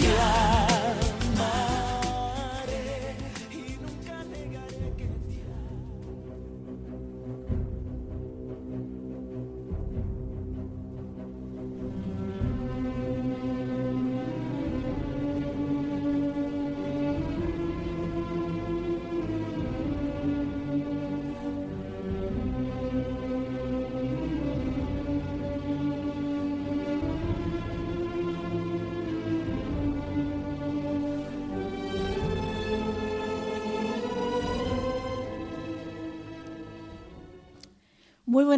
Yeah.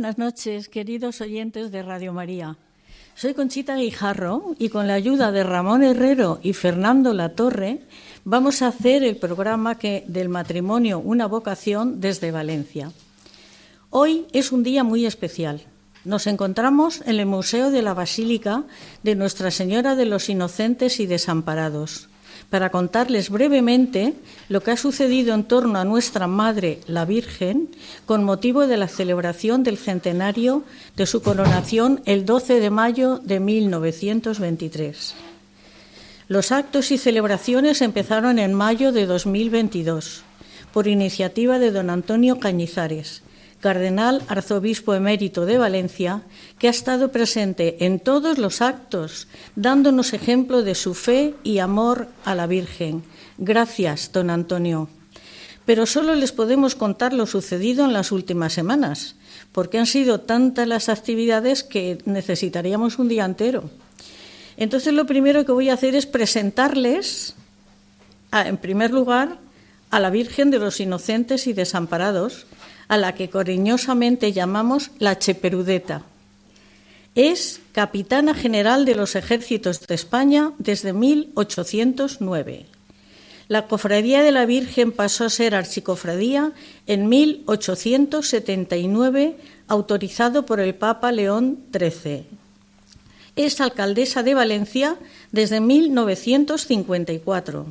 Buenas noches, queridos oyentes de Radio María. Soy Conchita Guijarro y con la ayuda de Ramón Herrero y Fernando Latorre vamos a hacer el programa que, del matrimonio Una vocación desde Valencia. Hoy es un día muy especial. Nos encontramos en el Museo de la Basílica de Nuestra Señora de los Inocentes y Desamparados para contarles brevemente lo que ha sucedido en torno a nuestra Madre, la Virgen, con motivo de la celebración del centenario de su coronación el 12 de mayo de 1923. Los actos y celebraciones empezaron en mayo de 2022 por iniciativa de don Antonio Cañizares, cardenal arzobispo emérito de Valencia, que ha estado presente en todos los actos, dándonos ejemplo de su fe y amor a la Virgen. Gracias, don Antonio. Pero solo les podemos contar lo sucedido en las últimas semanas, porque han sido tantas las actividades que necesitaríamos un día entero. Entonces lo primero que voy a hacer es presentarles, en primer lugar, a la Virgen de los Inocentes y Desamparados, a la que cariñosamente llamamos la Cheperudeta. Es capitana general de los ejércitos de España desde 1809. La Cofradía de la Virgen pasó a ser archicofradía en 1879, autorizado por el Papa León XIII. Es alcaldesa de Valencia desde 1954.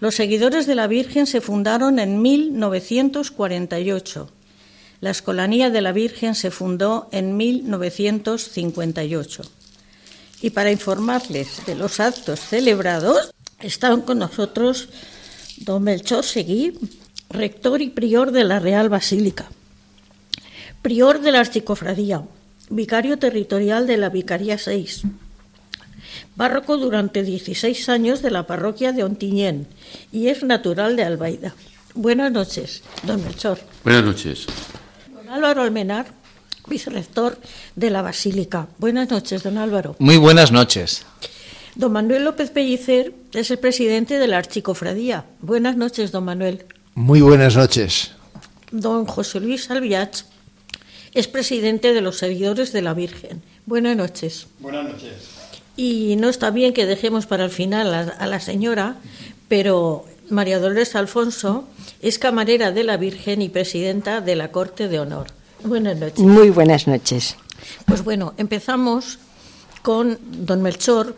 Los seguidores de la Virgen se fundaron en 1948. La Escolanía de la Virgen se fundó en 1958. Y para informarles de los actos celebrados, están con nosotros don Melchor Seguí, rector y prior de la Real Basílica, prior de la Archicofradía, vicario territorial de la Vicaría 6, párroco durante 16 años de la parroquia de Ontiñén y es natural de Albaida. Buenas noches, don Melchor. Buenas noches. Don Álvaro Almenar, vicerrector de la Basílica. Buenas noches, don Álvaro. Muy buenas noches. Don Manuel López Pellicer es el presidente de la Archicofradía. Buenas noches, don Manuel. Muy buenas noches. Don José Luis Albiach es presidente de los seguidores de la Virgen. Buenas noches. Buenas noches. Y no está bien que dejemos para el final a, a la señora, pero María Dolores Alfonso es camarera de la Virgen y presidenta de la Corte de Honor. Buenas noches. Muy buenas noches. Pues bueno, empezamos con don Melchor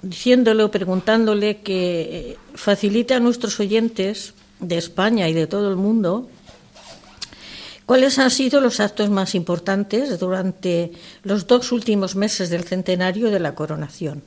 diciéndole o preguntándole que facilite a nuestros oyentes de España y de todo el mundo cuáles han sido los actos más importantes durante los dos últimos meses del centenario de la coronación.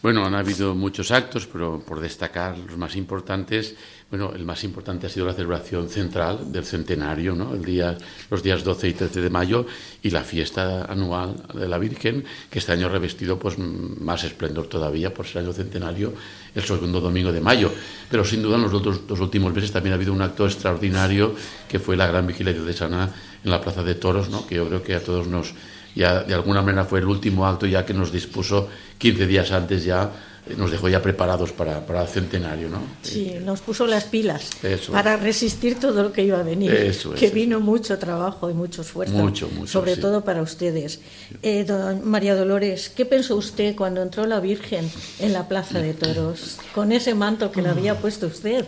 Bueno, han habido muchos actos, pero por destacar los más importantes, bueno, el más importante ha sido la celebración central del centenario, ¿no? El día, los días 12 y 13 de mayo y la fiesta anual de la Virgen, que este año revestido pues más esplendor todavía por ser año centenario, el segundo domingo de mayo. Pero sin duda en los dos, dos últimos meses también ha habido un acto extraordinario que fue la gran vigilia diocesana en la Plaza de Toros, ¿no? Que yo creo que a todos nos ya de alguna manera fue el último acto ya que nos dispuso 15 días antes ya nos dejó ya preparados para, para el centenario, ¿no? Sí, nos puso las pilas Eso para resistir todo lo que iba a venir. Eso es, que eso. vino mucho trabajo y mucho esfuerzo. Mucho, mucho, Sobre sí. todo para ustedes. Eh, don María Dolores, ¿qué pensó usted cuando entró la Virgen en la Plaza de Toros? Con ese manto que le había puesto usted.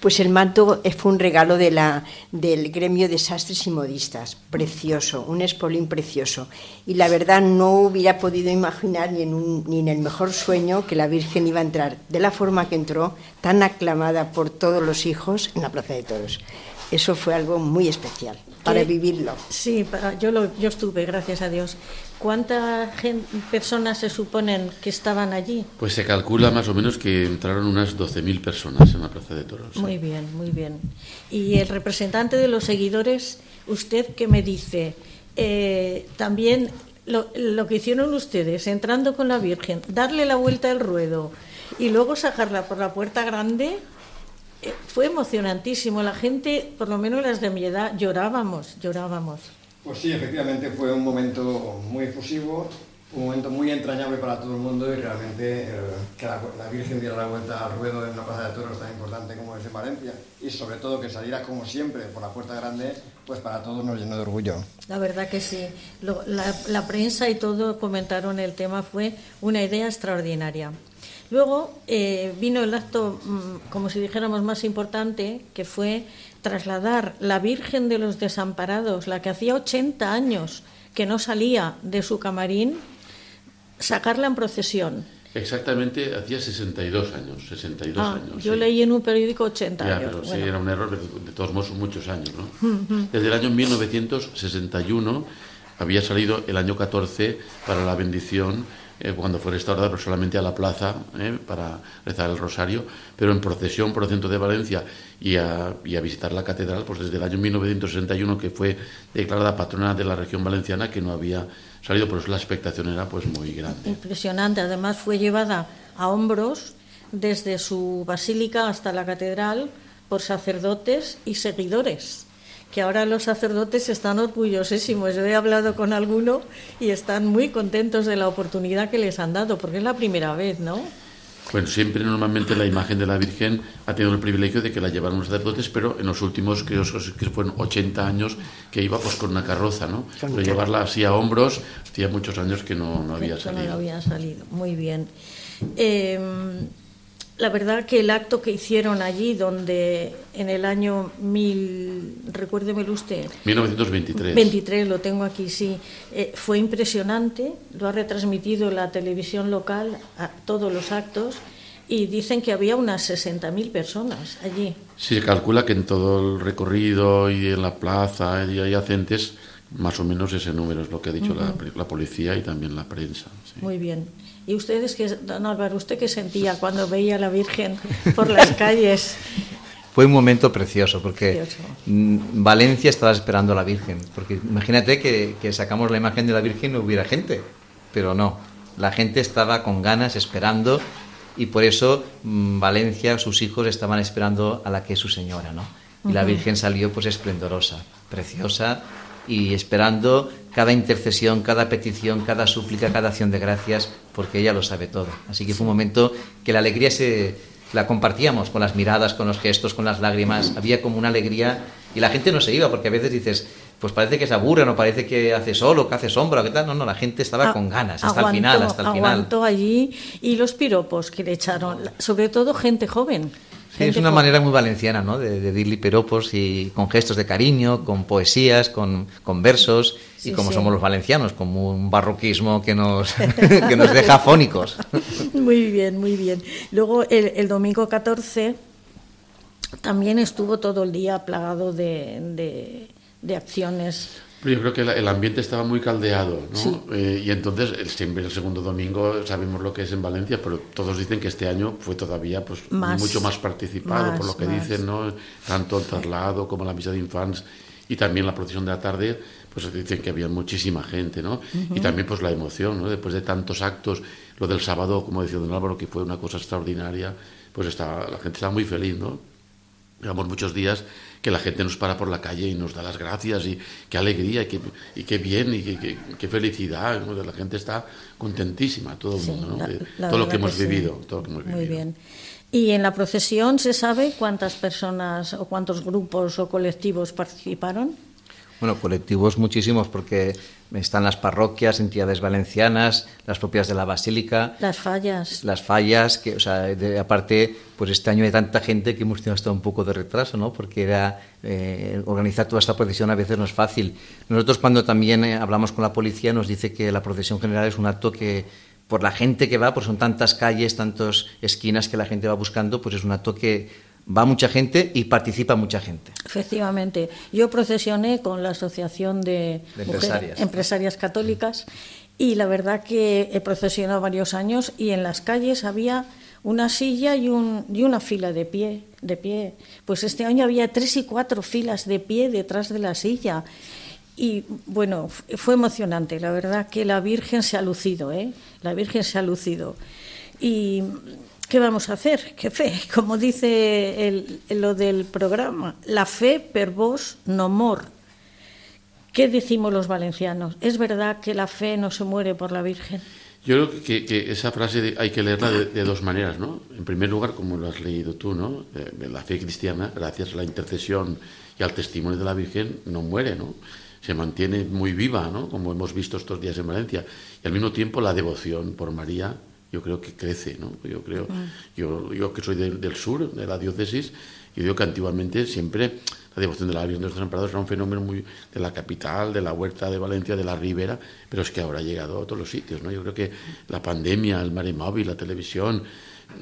Pues el manto fue un regalo de la, del gremio de sastres y modistas, precioso, un espolín precioso. Y la verdad no hubiera podido imaginar ni en, ni en el mejor sueño que la Virgen iba a entrar de la forma que entró, tan aclamada por todos los hijos en la Plaza de Toros. Eso fue algo muy especial para ¿Qué? vivirlo. Sí, para- yo, lo, yo estuve, gracias a Dios. ¿Cuántas personas se suponen que estaban allí? Pues se calcula más o menos que entraron unas 12.000 personas en la Plaza de Toros. ¿sí? Muy bien, muy bien. Y el representante de los seguidores, ¿usted qué me dice? Eh, también lo, lo que hicieron ustedes, entrando con la Virgen, darle la vuelta al ruedo y luego sacarla por la puerta grande, fue emocionantísimo. La gente, por lo menos las de mi edad, llorábamos, llorábamos. Pues sí, efectivamente fue un momento muy efusivo, un momento muy entrañable para todo el mundo y realmente eh, que la, la Virgen diera la vuelta al ruedo en una plaza de toros tan importante como es en Valencia y sobre todo que saliera como siempre por la puerta grande, pues para todos nos llenó de orgullo. La verdad que sí. Lo- la, la prensa y todo comentaron el tema, fue una idea extraordinaria. Luego eh, vino el acto, mm, como si dijéramos, más importante, que fue trasladar la Virgen de los Desamparados, la que hacía 80 años que no salía de su camarín, sacarla en procesión. Exactamente, hacía 62 años, 62 Ah, años. yo sí. leí en un periódico 80 Ya, años. pero sí, Bueno, era un error, pero de todos modos son muchos años, ¿no? Desde el año 1961 había salido el año 14 para la bendición, eh, cuando fue restaurada, pero solamente a la plaza eh, para rezar el rosario, pero en procesión por el centro de Valencia y a, y a visitar la catedral, pues desde el año 1961 que fue declarada patrona de la región valenciana, que no había salido, por eso la expectación era pues muy grande. Impresionante. Además fue llevada a hombros desde su basílica hasta la catedral por sacerdotes y seguidores. Que ahora los sacerdotes están orgullosísimos. Yo he hablado con alguno y están muy contentos de la oportunidad que les han dado, porque es la primera vez, ¿no? Bueno, siempre normalmente la imagen de la Virgen ha tenido el privilegio de que la llevaron los sacerdotes, pero en los últimos, creo que fueron 80 años, que iba pues con una carroza, ¿no? Pero llevarla así a hombros, hacía muchos años que no, no había Esto no salido. había salido. Muy bien. Eh, la verdad que el acto que hicieron allí, donde en el año mil, recuérdemelo usted, 1923. 23, lo tengo aquí, sí. Eh, fue impresionante, lo ha retransmitido la televisión local a todos los actos y dicen que había unas 60.000 personas allí. Sí, se calcula que en todo el recorrido y en la plaza y adyacentes, más o menos ese número es lo que ha dicho la, la policía y también la prensa. sí. Muy bien. ¿Y ustedes, qué, don Álvaro, usted qué sentía cuando veía a la Virgen por las calles? Fue un momento precioso porque Precioso. mm, Valencia estaba esperando a la Virgen. Porque imagínate que, que sacamos la imagen de la Virgen y no hubiera gente, pero no. La gente estaba con ganas esperando y por eso mm, Valencia, sus hijos estaban esperando a la que es su señora, ¿no? Y la Virgen salió pues esplendorosa, preciosa y esperando cada intercesión, cada petición, cada súplica, cada acción de gracias, porque ella lo sabe todo. Así que fue un momento que la alegría se la compartíamos con las miradas, con los gestos, con las lágrimas. Había como una alegría y la gente no se iba, porque a veces dices, pues parece que se aburre, no parece que hace sol o que hace sombra, o que tal. No, no, la gente estaba A- con ganas, hasta aguantó- el final, hasta el final. Aguantó allí y los piropos que le echaron, sobre todo gente joven. Es una manera muy valenciana, ¿no? De, de dirle piropos y con gestos de cariño, con poesías, con, con versos. Sí, y como sí. somos los valencianos, como un barroquismo que nos, que nos deja afónicos. Muy bien, muy bien. Luego el, el domingo 14 también estuvo todo el día plagado de, de- de acciones. Yo creo que el ambiente estaba muy caldeado, ¿no? Sí. Eh, y entonces, siempre el segundo domingo sabemos lo que es en Valencia, pero todos dicen que este año fue todavía pues, Más. mucho más participado, Más, por lo que más. dicen, ¿no? Tanto el traslado como la misa de infants y también la procesión de la tarde, pues dicen que había muchísima gente, ¿no? Y también pues la emoción, ¿no? Después de tantos actos, lo del sábado, como decía don Álvaro, que fue una cosa extraordinaria, pues estaba, la gente estaba muy feliz, ¿no? Llevamos muchos días que la gente nos para por la calle y nos da las gracias y qué alegría y qué, y qué bien y qué, qué, felicidad. La gente está contentísima, todo el mundo, ¿no? todo, lo que hemos vivido, todo lo que hemos vivido. Muy bien. ¿Y en la procesión se sabe cuántas personas o cuántos grupos o colectivos participaron? Bueno, colectivos muchísimos porque están las parroquias, entidades valencianas, las propias de la Basílica. Las fallas. Las fallas, que, o sea, aparte, pues este año hay tanta gente que hemos tenido hasta un poco de retraso, ¿no? Porque era, eh, organizar toda esta procesión a veces no es fácil. Nosotros cuando también eh, hablamos con la policía nos dice que la procesión general es un acto que, por la gente que va, pues son tantas calles, tantas esquinas que la gente va buscando, pues es un acto que va mucha gente y participa mucha gente. Efectivamente. Yo procesioné con la Asociación de, empresarias. Católicas y la verdad que he procesionado varios años y en las calles había una silla y, un, y una fila de pie, de pie. Pues este año había tres y cuatro filas de pie detrás de la silla. Y bueno, fue emocionante. La verdad que la Virgen se ha lucido, ¿eh? La Virgen se ha lucido. Y ¿Qué vamos a hacer? ¿Qué fe? Como dice lo del programa, la fe per vos no mor. ¿Qué decimos los valencianos? ¿Es verdad que la fe no se muere por la Virgen? Yo creo que, esa frase hay que leerla de, dos maneras, ¿no? En primer lugar, como lo has leído tú, ¿no? Eh, la fe cristiana, gracias a la intercesión y al testimonio de la Virgen, no muere, ¿no? Se mantiene muy viva, ¿no? Como hemos visto estos días en Valencia. Y al mismo tiempo la devoción por María yo creo que crece, ¿no? Yo creo, yo, yo que soy del sur, de la diócesis, yo digo que antiguamente siempre la devoción de la Virgen de los Desamparados era un fenómeno muy de la capital, de la huerta de Valencia, de la Ribera, pero es que ahora ha llegado a todos los sitios, ¿no? Yo creo que la pandemia, el mare móvil, la televisión,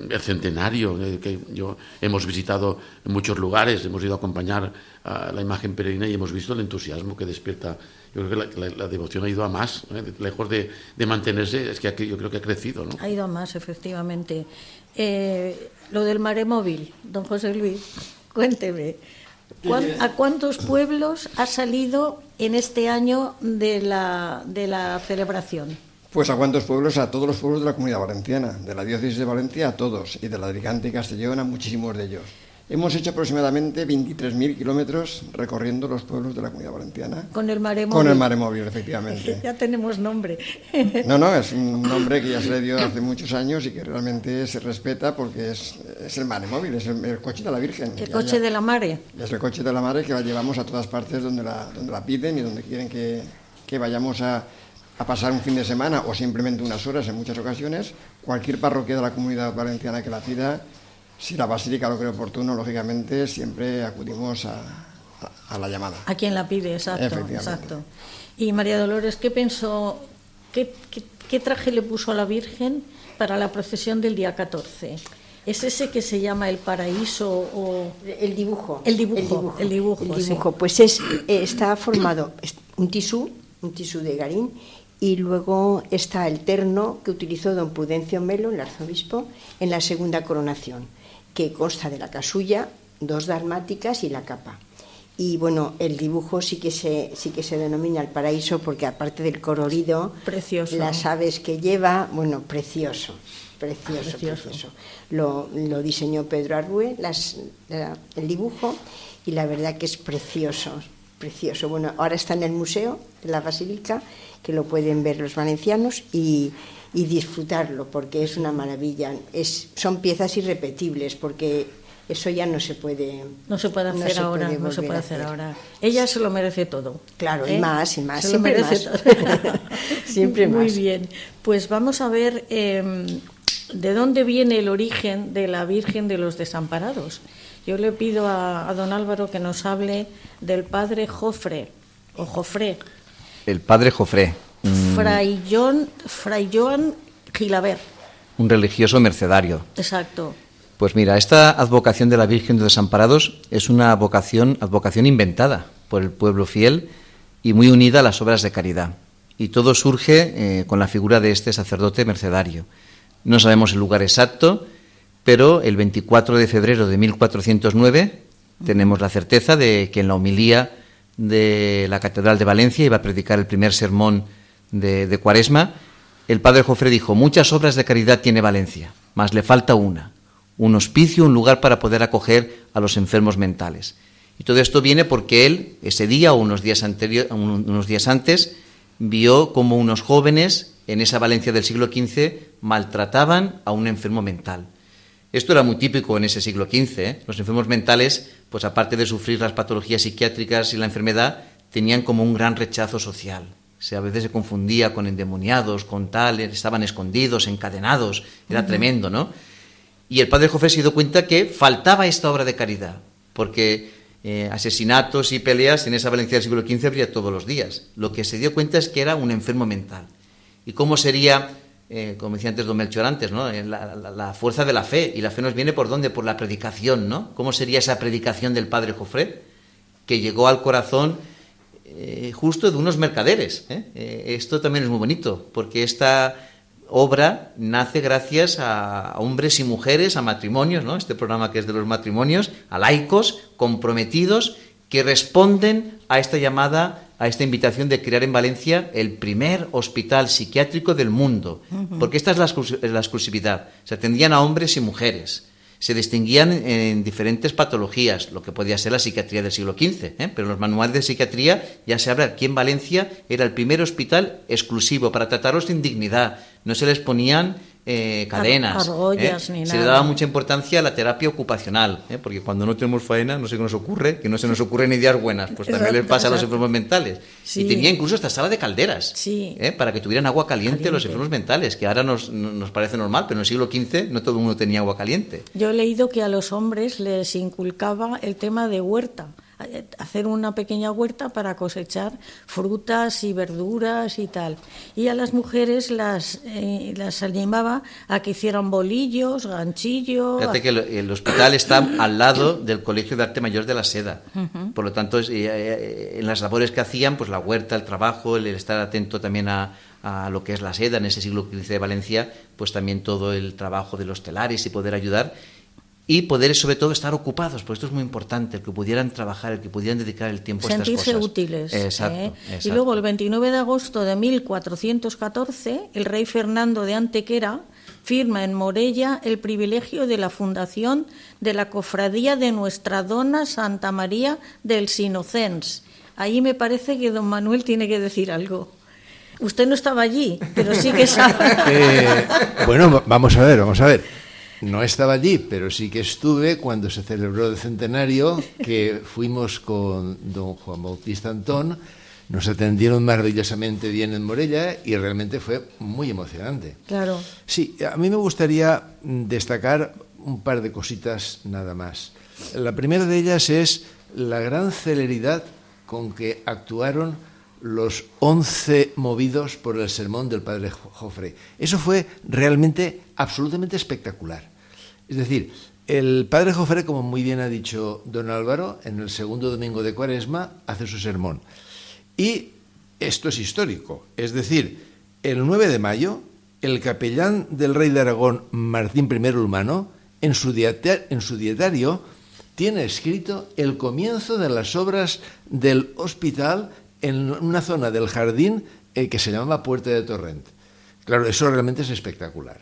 el centenario, eh, que yo hemos visitado muchos lugares, hemos ido a acompañar a la imagen peregrina y hemos visto el entusiasmo que despierta yo creo que la, devoción ha ido a más, ¿eh? lejos de, mantenerse, es que yo creo que ha crecido. ¿no? Ha ido a más, efectivamente. Eh, lo del mare móvil, don José Luis, cuénteme, ¿a cuántos pueblos ha salido en este año de la, de la celebración? Pues a cuántos pueblos, a todos los pueblos de la comunidad valenciana, de la diócesis de Valencia a todos, y de la Alicante y Castellón a muchísimos de ellos. Hemos hecho aproximadamente 23.000 kilómetros recorriendo los pueblos de la Comunidad Valenciana. Con el mare móvil. Con el mare móvil, efectivamente. ya tenemos nombre. no, no, es un nombre que ya se le dio hace muchos años y que realmente se respeta porque es, es el mare móvil, es el, coche de la Virgen. El coche de la mare. Es el coche de la mare que la llevamos a todas partes donde la, donde la piden y donde quieren que, que vayamos a, a pasar un fin de semana o simplemente unas horas en muchas ocasiones. Cualquier parroquia de la Comunidad Valenciana que la pida si la basílica lo cree oportuno, lógicamente siempre acudimos a, la llamada. A quien la pide, exacto, exacto. Y María Dolores, ¿qué pensó, qué, traje le puso a la Virgen para la procesión del día 14? ¿Es ese que se llama el paraíso o el dibujo? El dibujo, el dibujo. El dibujo, pues es, eh, está formado un tisú, un tisú de garín, y luego está el terno que utilizó don Prudencio Melo, el arzobispo, en la segunda coronación que consta de la casulla, dos dalmáticas y la capa. Y bueno, el dibujo sí que se, sí que se denomina el paraíso porque aparte del colorido, precioso. las aves que lleva, bueno, precioso, precioso, precioso. Lo, diseñó Pedro Arrue, las, el dibujo, y la verdad que es precioso, precioso. Bueno, ahora está en el museo de la Basílica, que lo pueden ver los valencianos, y y disfrutarlo, porque es una maravilla. Es, son piezas irrepetibles, porque eso ya no se puede no se puede hacer ahora no se puede hacer, ahora ella se lo merece todo claro y ¿eh? más y más se siempre lo merece más. todo siempre muy más. bien pues vamos a ver em, de dónde viene el origen de la Virgen de los Desamparados yo le pido a, a don Álvaro que nos hable del padre Jofre o Jofre el padre Jofre Mm. Fray, John, Fray Joan Gilabert. Un religioso mercedario. Exacto. Pues mira, esta advocación de la Virgen de Desamparados es una advocación, advocación inventada por el pueblo fiel y muy unida a las obras de caridad. Y todo surge eh, con la figura de este sacerdote mercedario. No sabemos el lugar exacto, pero el 24 de febrero de 1409 tenemos la certeza de que en la homilía de la Catedral de Valencia iba a predicar el primer sermón de, Cuaresma, el padre Jofre dijo, muchas obras de caridad tiene Valencia, mas le falta una, un hospicio, un lugar para poder acoger a los enfermos mentales. Y todo esto viene porque él, ese día o unos días, anterior, antes, vio como unos jóvenes en esa Valencia del siglo XV maltrataban a un enfermo mental. Esto era muy típico en ese siglo XV. ¿eh? Los enfermos mentales, pues aparte de sufrir las patologías psiquiátricas y la enfermedad, tenían como un gran rechazo social. O a veces se confundía con endemoniados, con tal, estaban escondidos, encadenados, era tremendo, ¿no? Y el padre Jofre se dio cuenta que faltaba esta obra de caridad, porque eh, asesinatos y peleas en esa Valencia del siglo XV habría todos los días. Lo que se dio cuenta es que era un enfermo mental. ¿Y cómo sería, eh, como decía antes don Melchor antes, ¿no? Eh, la, fuerza de la fe? Y la fe nos viene por dónde? Por la predicación, ¿no? ¿Cómo sería esa predicación del padre Jofre? Que llegó al corazón justo de unos mercaderes. esto también es muy bonito, porque esta obra nace gracias a hombres y mujeres, a matrimonios, ¿no? Este programa que es de los matrimonios, a laicos comprometidos que responden a esta llamada, a esta invitación de crear en Valencia el primer hospital psiquiátrico del mundo. Porque esta es la, exclusividad. Se atendían a hombres y mujeres se distinguían en diferentes patologías, lo que podía ser la psiquiatría del siglo XV, ¿eh? pero en los manuales de psiquiatría ya se habla aquí en Valencia era el primer hospital exclusivo para tratarlos sin dignidad, no se les ponían eh, cadenas. ¿eh? Se le daba mucha importancia a la terapia ocupacional, ¿eh? porque cuando no tenemos faena, no sé qué nos ocurre, que no se nos ocurren ideas buenas, pues también les pasa a los enfermos mentales. Y tenía incluso esta sala de calderas, para que tuvieran agua caliente, los enfermos mentales, que ahora nos, nos parece normal, pero en el siglo XV no todo el mundo tenía agua caliente. Yo he leído que a los hombres les inculcaba el tema de huerta hacer una pequeña huerta para cosechar frutas y verduras y tal. Y a las mujeres las, eh, las animaba a que hicieran bolillos, ganchillos. Fíjate que el, hospital está al lado del Colegio de Arte Mayor de la Seda. Por lo tanto, eh, eh, en las labores que hacían, pues la huerta, el trabajo, el estar atento también a, a lo que es la seda en ese siglo XV de Valencia, pues también todo el trabajo de los telares y poder ayudar y poder sobre todo estar ocupados, porque esto es muy importante, el que pudieran trabajar, el que pudieran dedicar el tiempo a estas cosas. Sentirse útiles. ¿eh? Y luego el 29 de agosto de 1414, el rey Fernando de Antequera firma en Morella el privilegio de la fundación de la cofradía de Nuestra Dona Santa María del Sinocens. Ahí me parece que don Manuel tiene que decir algo. Usted no estaba allí, pero sí que sabe. Eh, bueno, vamos a ver, vamos a ver. No estaba allí, pero sí que estuve cuando se celebró el centenario, que fuimos con don Juan Bautista Antón, nos atendieron maravillosamente bien en Morella y realmente fue muy emocionante. Claro. Sí, a mí me gustaría destacar un par de cositas nada más. La primera de ellas es la gran celeridad con que actuaron los once movidos por el sermón del padre Jofre. Eso fue realmente absolutamente espectacular. Es decir, el padre Jofre, como muy bien ha dicho don Álvaro, en el segundo domingo de Cuaresma hace su sermón. Y esto es histórico. Es decir, el 9 de mayo, el capellán del rey de Aragón, Martín I Humano, en su, en su dietario tiene escrito el comienzo de las obras del hospital en una zona del jardín eh, que se llamaba Puerta de Torrent. Claro, eso realmente es espectacular.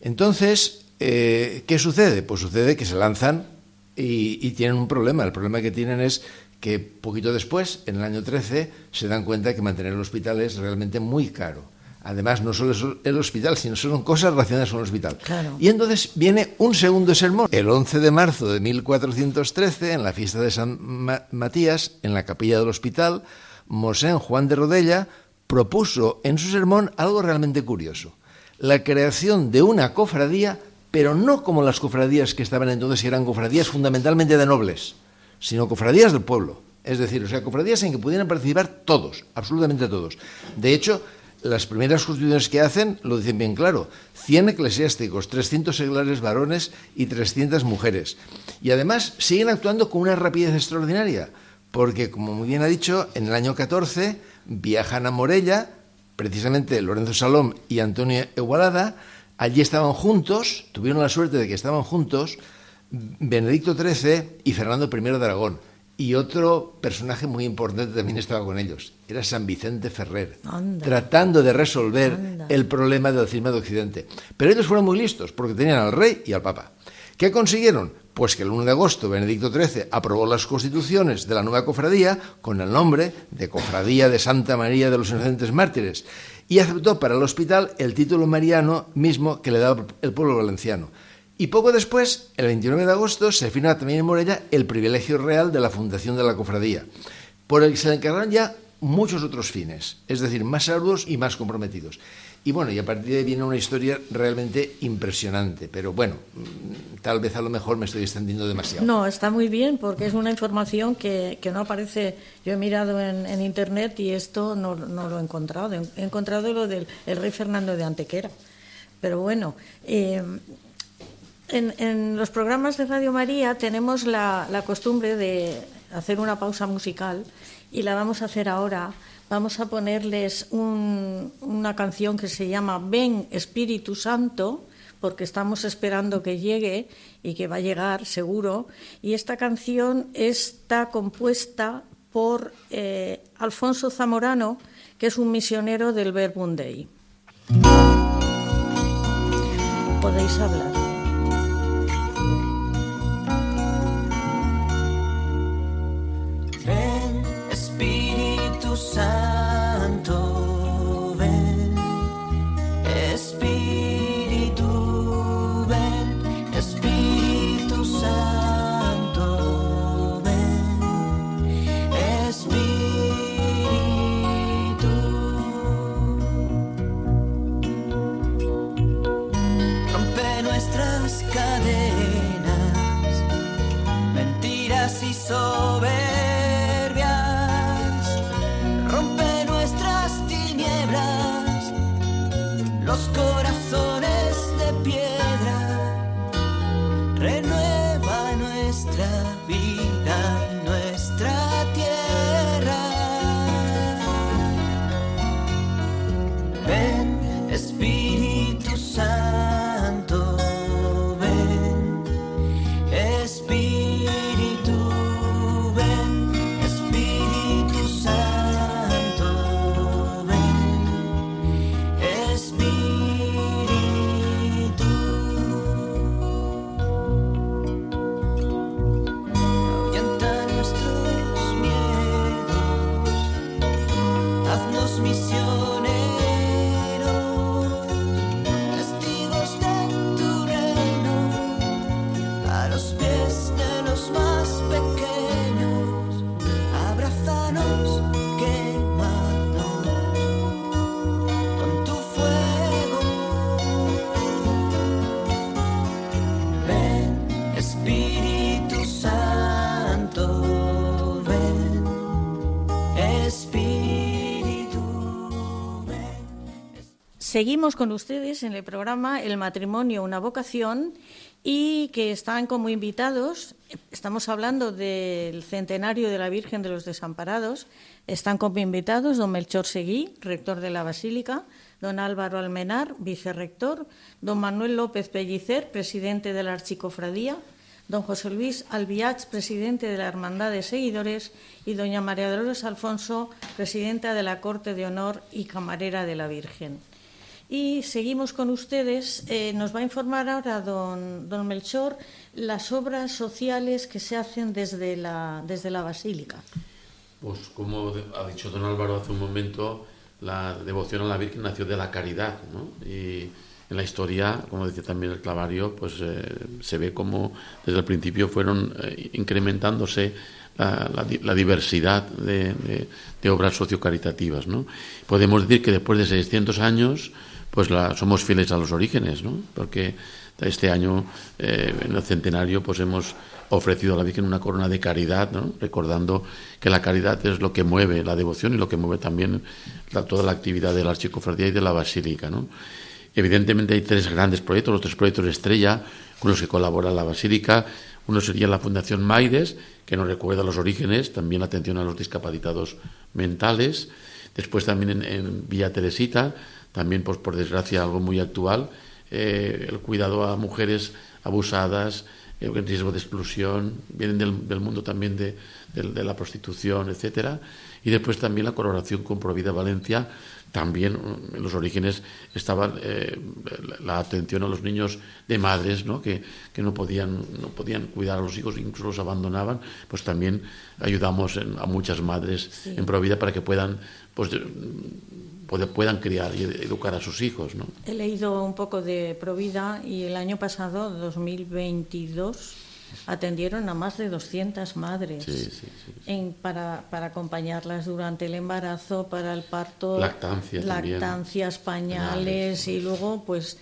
Entonces, eh, ¿Qué sucede? Pues sucede que se lanzan y, tienen un problema. El problema que tienen es que poquito después, en el año 13, se dan cuenta que mantener el hospital es realmente muy caro. Además, no solo es el hospital, sino son cosas relacionadas con el hospital. Y entonces viene un segundo sermón. El 11 de marzo de 1413, en la fiesta de San Matías, en la capilla del hospital, Mosén Juan de Rodella propuso en su sermón algo realmente curioso. La creación de una cofradía pero no como las cofradías que estaban entonces, que eran cofradías fundamentalmente de nobles, sino cofradías del pueblo. Es decir, o sea, cofradías en que pudieran participar todos, absolutamente todos. De hecho, las primeras constituciones que hacen lo dicen bien claro: 100 eclesiásticos, 300 seglares varones y 300 mujeres. Y además siguen actuando con una rapidez extraordinaria, porque, como muy bien ha dicho, en el año 14 viajan a Morella, precisamente Lorenzo Salom y Antonio Egualada, Allí estaban juntos, tuvieron la suerte de que estaban juntos Benedicto XIII y Fernando I de Aragón. Y otro personaje muy importante también estaba con ellos, era San Vicente Ferrer, tratando de resolver el problema del cisma de Occidente. Pero ellos fueron muy listos, porque tenían al rey y al papa. ¿Qué consiguieron? Pues que el 1 de agosto Benedicto XIII aprobó las constituciones de la nueva cofradía con el nombre de Cofradía de Santa María de los Inocentes Mártires y aceptó para el hospital el título mariano mismo que le daba el pueblo valenciano. Y poco después, el 29 de agosto, se firma también en Morella el privilegio real de la fundación de la cofradía, por el que se le encargaron ya muchos otros fines, es decir, más arduos y más comprometidos. Y bueno, y a partir de ahí viene una historia realmente impresionante, pero bueno, mm, tal vez a lo mejor me estoy extendiendo demasiado. No, está muy bien porque es una información que, que no aparece. Yo he mirado en, internet y esto no, no, lo he encontrado. He encontrado lo del el rey Fernando de Antequera. Pero bueno, eh, en, en, los programas de Radio María tenemos la, la costumbre de hacer una pausa musical y la vamos a hacer ahora vamos a ponerles un, una canción que se llama Ven Espíritu Santo, porque estamos esperando que llegue y que va a llegar seguro. Y esta canción está compuesta por eh, Alfonso Zamorano, que es un misionero del Verbum Dei. Podéis hablar. Mentiras Seguimos con ustedes en el programa El matrimonio, una vocación y que están como invitados, estamos hablando del centenario de la Virgen de los Desamparados, están como invitados don Melchor Seguí, rector de la Basílica, don Álvaro Almenar, vicerrector, don Manuel López Pellicer, presidente de la Archicofradía, don José Luis Albiach, presidente de la Hermandad de Seguidores, y doña María Dolores Alfonso, presidenta de la Corte de Honor y camarera de la Virgen. Y seguimos con ustedes. Eh, nos va a informar ahora don, don, Melchor las obras sociales que se hacen desde la, desde la Basílica. Pues como ha dicho don Álvaro hace un momento, la devoción a la Virgen nació de la caridad, ¿no? Y en la historia, como decía también el clavario, pues eh, se ve como desde el principio fueron eh, incrementándose la, diversidad de, de, de, obras sociocaritativas, ¿no? Podemos decir que después de 600 años, pues la, somos fieles a los orígenes, ¿no? Porque este año, eh, en el centenario, pues hemos ofrecido a la Virgen una corona de caridad, ¿no? recordando que la caridad es lo que mueve la devoción y lo que mueve también toda la actividad de la archicofradía y de la basílica. ¿no? Evidentemente hay tres grandes proyectos, los tres proyectos estrella con los que colabora la basílica. Uno sería la Fundación Maides, que nos recuerda los orígenes, también atención a los discapacitados mentales. Después también en Villa Teresita, también pues por desgracia algo muy actual, eh, el cuidado a mujeres abusadas, eh, en riesgo de exclusión, vienen del, del mundo también de, de, de, la prostitución, etcétera. Y después también la colaboración con Provida Valencia, también en los orígenes estaba eh, la atención a los niños de madres ¿no? Que, que, no, podían, no podían cuidar a los hijos, incluso los abandonaban, pues también ayudamos a muchas madres en Provida para que puedan pues, puedan criar y educar a sus hijos. ¿no? He leído un poco de Provida y el año pasado, 2022, atendieron a más de 200 madres En, para, para, acompañarlas durante el embarazo, para el parto, Lactancia lactancias, pañales y luego pues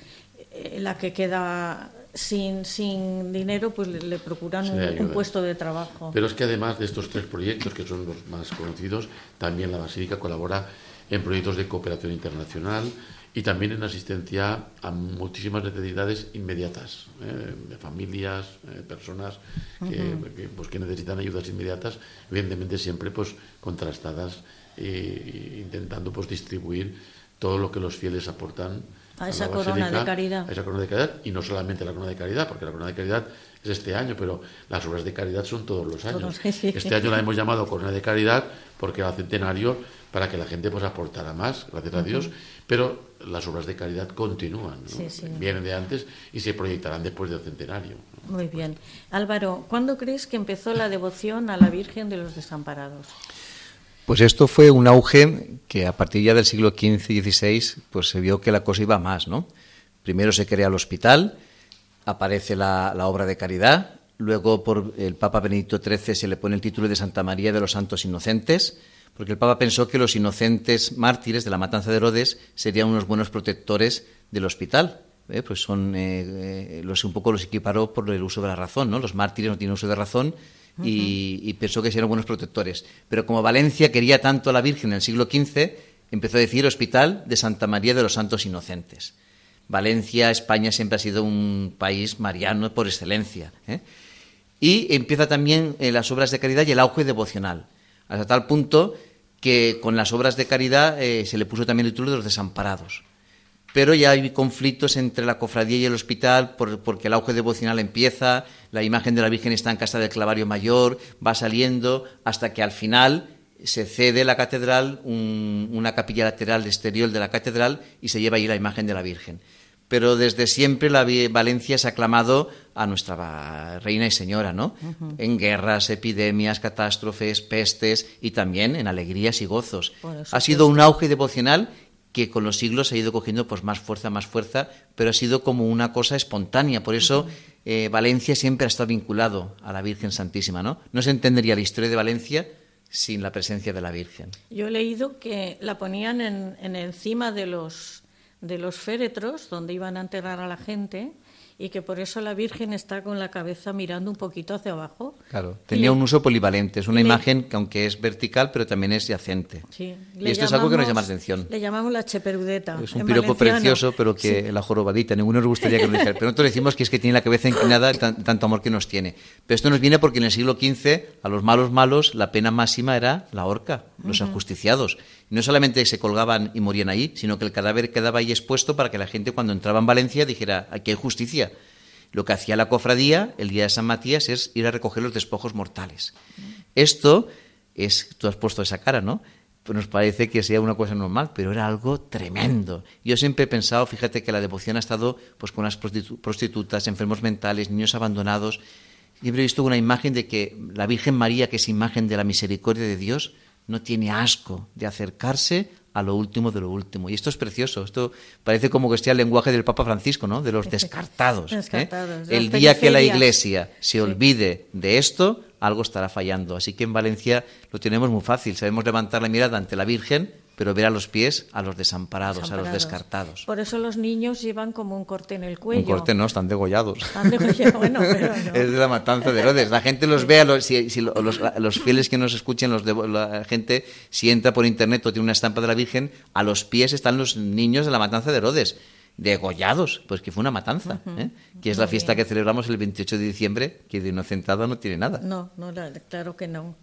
eh, la que queda sin, sin dinero pues le, procuran un, puesto de trabajo. Pero es que además de estos tres proyectos que son los más conocidos, también la Basílica colabora en proyectos de cooperación internacional y también en asistencia a muchísimas necesidades inmediatas eh, de familias, eh, personas que, pues, que, necesitan ayudas inmediatas, evidentemente siempre pues contrastadas e, intentando pues distribuir todo lo que los fieles aportan a, esa corona de caridad. A esa corona de caridad y no solamente la corona de caridad, porque la corona de caridad es este año, pero las obras de caridad son todos los años. Este año la hemos llamado corona de caridad porque era centenario para que la gente pues aportara más, gracias a Dios, pero las obras de caridad continúan, vienen de antes y se proyectarán después del centenario. Muy bien. Álvaro, ¿cuándo crees que empezó la devoción a la Virgen de los Desamparados? Pues esto fue un auge que a partir ya del siglo XV y XVI pues se vio que la cosa iba más, ¿no? Primero se crea el hospital, aparece la, la obra de caridad, luego por el Papa Benedicto XIII se le pone el título de Santa María de los Santos Inocentes, porque el Papa pensó que los inocentes mártires de la matanza de Herodes serían unos buenos protectores del hospital. ¿eh? Pues son, eh, eh, los, un poco los equiparó por el uso de la razón, ¿no? Los mártires no tienen uso de razón y, pensó que serían buenos protectores. Pero como Valencia quería tanto a la Virgen en el siglo XV, empezó a decir Hospital de Santa María de los Santos Inocentes. Valencia, España siempre ha sido un país mariano por excelencia. Y empieza también las obras de caridad y el auge devocional hasta tal punto que con las obras de caridad eh, se le puso también el título de los desamparados. Pero ya hay conflictos entre la cofradía y el hospital porque el auge devocional empieza, la imagen de la Virgen está en casa del Clavario Mayor, va saliendo, hasta que al final se cede la catedral, una capilla lateral exterior de la catedral, y se lleva ahí la imagen de la Virgen pero desde siempre la Valencia se ha aclamado a nuestra reina y señora, ¿no? En guerras, epidemias, catástrofes, pestes y también en alegrías y gozos. Ha sido un auge devocional que con los siglos ha ido cogiendo pues más fuerza, más fuerza, pero ha sido como una cosa espontánea. Por eso eh, Valencia siempre ha estado vinculado a la Virgen Santísima, ¿no? No se entendería la historia de Valencia sin la presencia de la Virgen. Yo he leído que la ponían en, en encima de los de los féretros donde iban a enterrar a la gente y que por eso la Virgen está con la cabeza mirando un poquito hacia abajo. Claro, tenía un uso polivalente, es una imagen que aunque es vertical, pero también es yacente. Sí, y esto es algo que nos llama la atención. Le llamamos la cheperudeta. Es un piropo precioso, pero que la jorobadita, ninguno nos gustaría que lo dijera. Pero nosotros decimos que es que tiene la cabeza inclinada, tanto amor que nos tiene. Pero esto nos viene porque en el siglo XV, a los malos malos, la pena máxima era la horca, los ajusticiados. No solamente se colgaban y morían ahí, sino que el cadáver quedaba ahí expuesto para que la gente cuando entraba en Valencia dijera, aquí hay justicia. Lo que hacía la cofradía el día de San Matías es ir a recoger los despojos mortales. Esto es, tú has puesto esa cara, ¿no? Pues nos parece que sea una cosa normal, pero era algo tremendo. Yo siempre he pensado, fíjate que la devoción ha estado pues con las prostitutas, enfermos mentales, niños abandonados. Siempre he visto una imagen de que la Virgen María, que es imagen de la misericordia de Dios, no tiene asco de acercarse a lo último de lo último. Y esto es precioso. Esto parece como que sea el lenguaje del Papa Francisco, ¿no? De los descartados. ¿eh? el día que la Iglesia se olvide de esto, algo estará fallando. Así que en Valencia lo tenemos muy fácil. Sabemos levantar la mirada ante la Virgen pero ver a los pies a los desamparados, a los descartados. Por eso los niños llevan como un corte en el cuello. Un corte no, están degollados. Están degollados, bueno, pero no. Es de la matanza de Herodes. La gente los ve, a los, si, los, los, fieles que nos escuchen, los la gente, si entra por internet o tiene una estampa de la Virgen, a los pies están los niños de la matanza de Herodes degollados, pues que fue una matanza, ¿eh? que es la fiesta que celebramos el 28 de diciembre, que de inocentado no tiene nada. No, no, claro que no.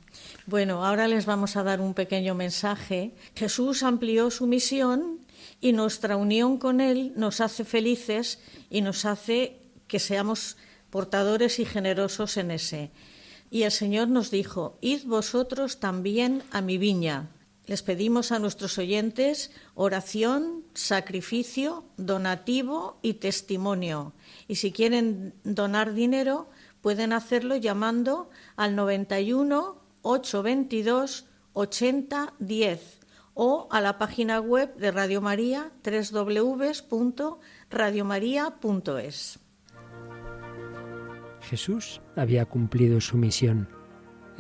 Bueno, ahora les vamos a dar un pequeño mensaje. Jesús amplió su misión y nuestra unión con Él nos hace felices y nos hace que seamos portadores y generosos en ese. Y el Señor nos dijo, id vosotros también a mi viña, Les pedimos a nuestros oyentes oración, sacrificio, donativo y testimonio. Y si quieren donar dinero, pueden hacerlo llamando al 91 822 80 10 o a la página web de Radio María www.radiomaria.es. Jesús había cumplido su misión.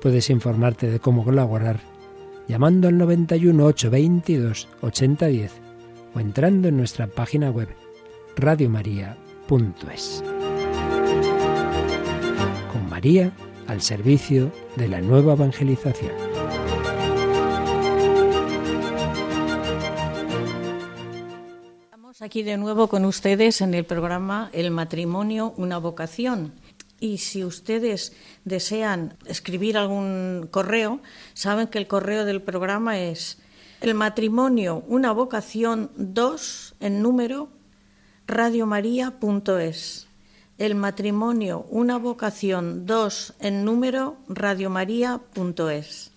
Puedes informarte de cómo colaborar llamando al 91 822 8010 o entrando en nuestra página web radiomaria.es. María al servicio de la nueva evangelización. Estamos aquí de nuevo con ustedes en el programa El matrimonio, una vocación. Y si ustedes desean escribir algún correo, saben que el correo del programa es el matrimonio, una vocación 2 en número radiomaria.es el matrimonio, una vocación, dos en número, radiomaria.es.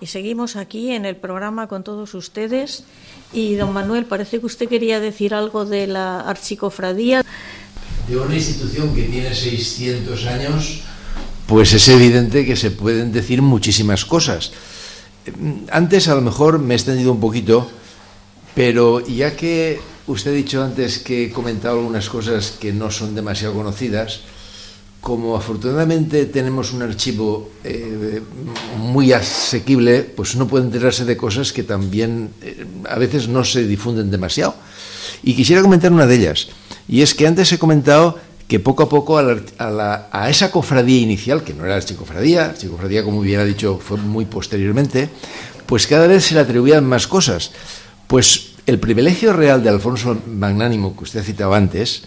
Y seguimos aquí en el programa con todos ustedes. Y don Manuel, parece que usted quería decir algo de la archicofradía. De una institución que tiene 600 años, pues es evidente que se pueden decir muchísimas cosas. Antes a lo mejor me he extendido un poquito, pero ya que Usted ha dicho antes que he comentado algunas cosas que no son demasiado conocidas. Como afortunadamente tenemos un archivo eh, muy asequible, pues uno puede enterarse de cosas que también eh, a veces no se difunden demasiado. Y quisiera comentar una de ellas. Y es que antes he comentado que poco a poco a, esa cofradía inicial, que no era la archicofradía, la archicofradía, como bien ha dicho, fue muy posteriormente, pues cada vez se le atribuían más cosas. Pues el privilegio real de Alfonso Magnánimo, que usted ha citado antes,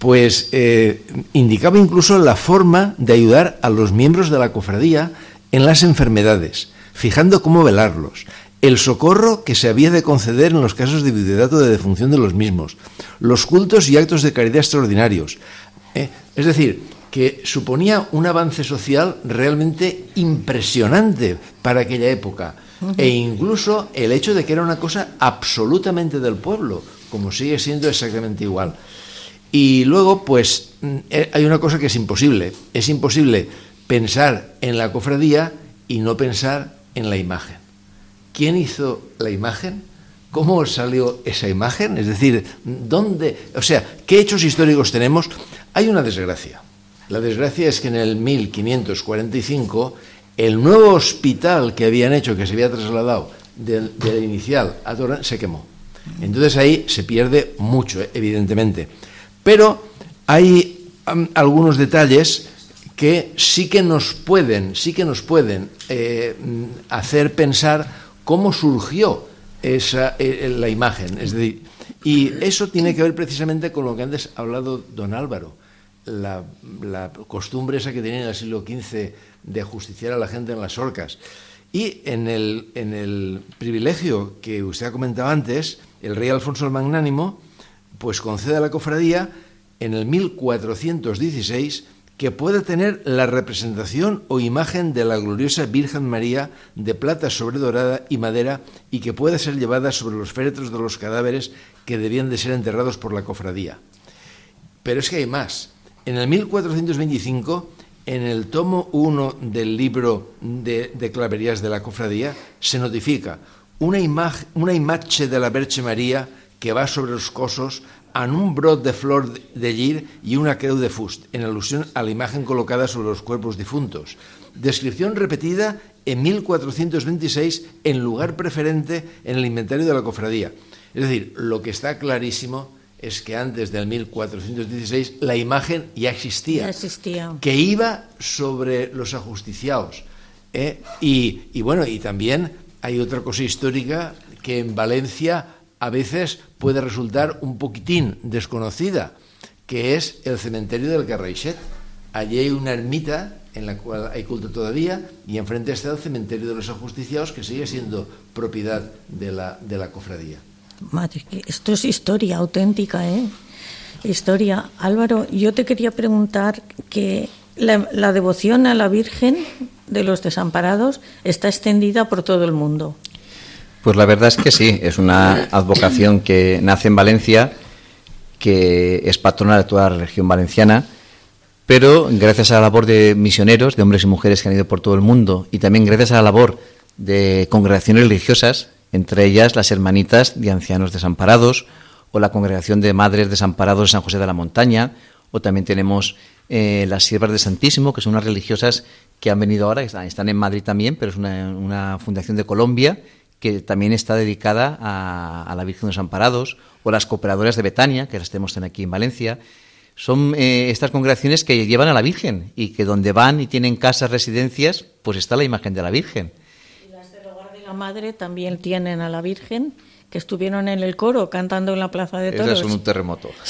pues eh, indicaba incluso la forma de ayudar a los miembros de la cofradía en las enfermedades, fijando cómo velarlos, el socorro que se había de conceder en los casos de viudedad o de defunción de los mismos, los cultos y actos de caridad extraordinarios. ¿eh? Es decir, que suponía un avance social realmente impresionante para aquella época e incluso el hecho de que era una cosa absolutamente del pueblo, como sigue siendo exactamente igual. Y luego, pues, mm, eh, hay una cosa que es imposible. Es imposible pensar en la cofradía y no pensar en la imagen. ¿Quién hizo la imagen? ¿Cómo salió esa imagen? Es decir, ¿dónde? O sea, ¿qué hechos históricos tenemos? Hay una desgracia. La desgracia es que en el 1545 el nuevo hospital que habían hecho, que se había trasladado del, inicial a Torrent, se quemó. Entonces ahí se pierde mucho, eh, evidentemente. Pero hay algunos detalles que sí que nos pueden, sí que nos pueden eh, hacer pensar cómo surgió esa, eh, la imagen. Es decir, y eso tiene que ver precisamente con lo que antes ha hablado don Álvaro. La, la costumbre esa que tenía en el siglo XV de justiciar a la gente en las orcas. Y en el, en el privilegio que usted ha comentado antes, el rey Alfonso el Magnánimo, pues concede a la cofradía en el 1416 que pueda tener la representación o imagen de la gloriosa Virgen María de plata sobre dorada y madera y que pueda ser llevada sobre los féretros de los cadáveres que debían de ser enterrados por la cofradía. Pero es que hay más. En el 1425 en el tomo 1 del libro de, de, claverías de la cofradía se notifica una, imagen, una imatge de la Verge María que va sobre los cosos en un brot de flor de llir y una creu de fust, en alusión a la imagen colocada sobre los cuerpos difuntos. Descripción repetida en 1426 en lugar preferente en el inventario de la cofradía. Es decir, lo que está clarísimo es que antes del 1416 la imagen ya existía, Ya existía. que iba sobre los ajusticiados. ¿eh? Y, y bueno, y también hay otra cosa histórica que en Valencia a veces puede resultar un poquitín desconocida, que es el cementerio del Carraixet. Allí hay una ermita en la cual hay culto todavía y enfrente está el cementerio de los ajusticiados que sigue siendo propiedad de la, de la cofradía. Madre, esto es historia auténtica, ¿eh? Historia. Álvaro, yo te quería preguntar que la devoción a la Virgen de los desamparados está extendida por todo el mundo. Pues la verdad es que sí, es una advocación que nace en Valencia, que es patrona de toda la región valenciana, pero gracias a la labor de misioneros, de hombres y mujeres que han ido por todo el mundo, y también gracias a la labor de congregaciones religiosas, entre ellas las hermanitas de ancianos desamparados, o la congregación de madres desamparados de San José de la Montaña, o también tenemos eh, las siervas de Santísimo, que son unas religiosas que han venido ahora, que están, en Madrid también, pero es una fundación de Colombia que también está dedicada a, a la Virgen de los Amparados, o las cooperadoras de Betania, que las tenemos aquí en Valencia. Son eh, estas congregaciones que llevan a la Virgen y que donde van y tienen casas, residencias, pues está la imagen de la Virgen. Y las del hogar de la madre también tienen a la Virgen, que estuvieron en el coro cantando en la Plaza de Toros. Esas son un terremoto.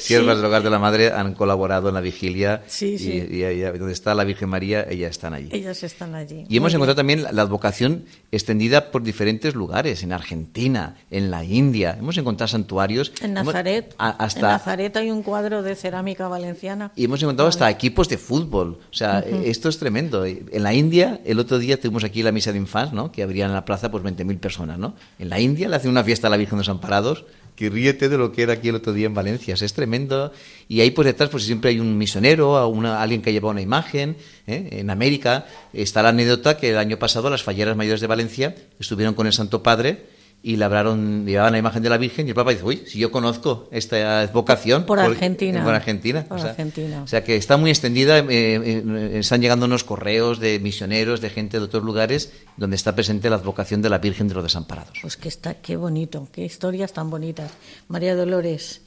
Siervas del Hogar de la Madre han colaborado en la vigilia Sí, y- sí. y, ahí- donde está la Virgen María, ellas están allí. Ellas están allí. Y hemos Muy encontrado también la- advocación extendida por diferentes lugares, en Argentina, en la India. Hemos encontrado santuarios. En hemos- Nazaret. a- En hasta, Nazaret hay un cuadro de cerámica valenciana. y hemos encontrado hasta equipos de fútbol. O sea, esto es tremendo. En la India, el otro día tuvimos aquí la misa de infans, ¿no? Que abrían en la plaza pues 20.000 personas, En la India le hacen una fiesta a la Virgen de los Amparados que ríete de lo que era aquí el otro día en Valencia. Es tremendo. Y ahí por detrás pues siempre hay un misionero, una, alguien que lleva una imagen. ¿eh? En América está la anécdota que el año pasado las falleras mayores de Valencia estuvieron con el Santo Padre y labraron, llevaban la imagen de la Virgen y el Papa dice, uy, si yo conozco esta vocación. Por Argentina. Por Argentina. Por o sea, Argentina. o sea que está muy extendida, eh, eh, están llegando unos correos de misioneros, de gente de otros lugares, donde está presente la advocación de la Virgen de los Desamparados. Pues que está, qué bonito, qué historias tan bonitas. María Dolores,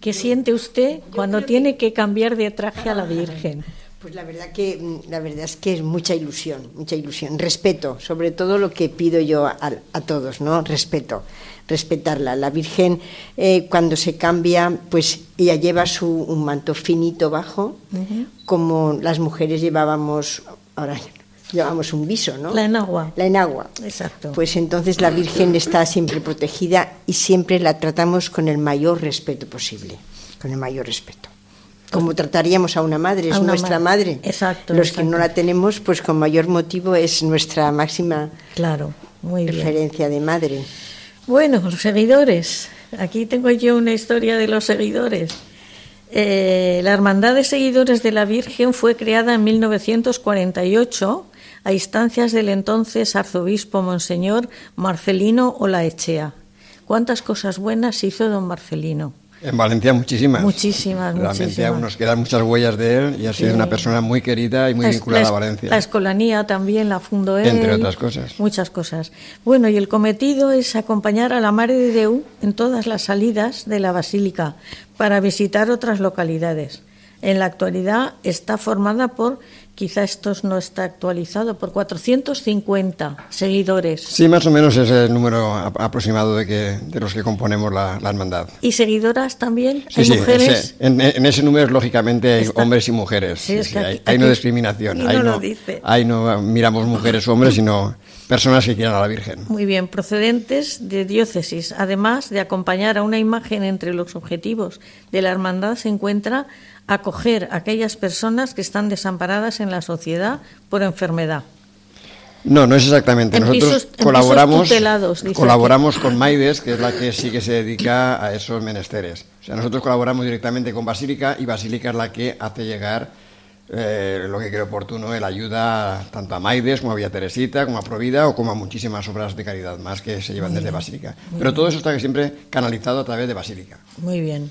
¿qué siente usted cuando tiene que cambiar de traje a la Virgen? Pues la verdad que mm, la verdad es que es mucha ilusión, mucha ilusión, respeto, sobre todo lo que pido yo a, a todos, ¿no? Respeto, respetarla. La Virgen eh, cuando se cambia, pues ella lleva su un manto finito bajo, como las mujeres llevábamos ahora llevamos un viso, ¿no? La enagua. La enagua. Exacto. Pues entonces la Virgen está siempre protegida y siempre la tratamos con el mayor respeto posible, con el mayor respeto. Como trataríamos a una madre, es una nuestra ma- madre. Exacto, Los que no la tenemos, pues con mayor motivo es nuestra máxima Claro, muy bien. referencia de madre. Bueno, los seguidores. Aquí tengo yo una historia de los seguidores. Eh, la Hermandad de Seguidores de la Virgen fue creada en 1948 a instancias del entonces arzobispo Monseñor Marcelino Olaechea. ¿Cuántas cosas buenas hizo don Marcelino? En Valencia muchísimas. Muchísimas, Realmente muchísimas. aún nos quedan muchas huellas de él y ha sido Sí. una persona muy querida y muy La- vinculada la- a Valencia. La escolanía también la fundó él. Entre otras cosas. Muchas cosas. Bueno, y el cometido es acompañar a la Mare de Deu en todas las salidas de la basílica para visitar otras localidades. En la actualidad está formada por, quizá esto no está actualizado, por 450 seguidores. Sí, más o menos es el número aproximado de, que, de los que componemos la, la hermandad. Y seguidoras también, hay sí, mujeres. en, en ese número, lógicamente, hay Está- hombres y mujeres. Sí, es que hay, aquí- hay no discriminación. no, dice. ahí no miramos mujeres o hombres, sino personas que quieran a la Virgen. Muy bien, procedentes de diócesis. Además de acompañar a una imagen entre los objetivos de la hermandad se encuentra acoger a aquellas personas que están desamparadas en la sociedad por enfermedad. No, no es exactamente. En Nosotros pisos- colaboramos, tutelados, colaboramos con Maides, que es la que sí que se dedica a esos menesteres. O sea, nosotros colaboramos directamente con Basílica y Basílica es la que hace llegar eh, lo que cree oportuno, él ayuda tanto a Maides como a Villa Teresita, como a Provida o como a muchísimas obras de caridad más que se llevan desde Basílica. Pero todo eso está siempre canalizado a través de Basílica. Muy bien.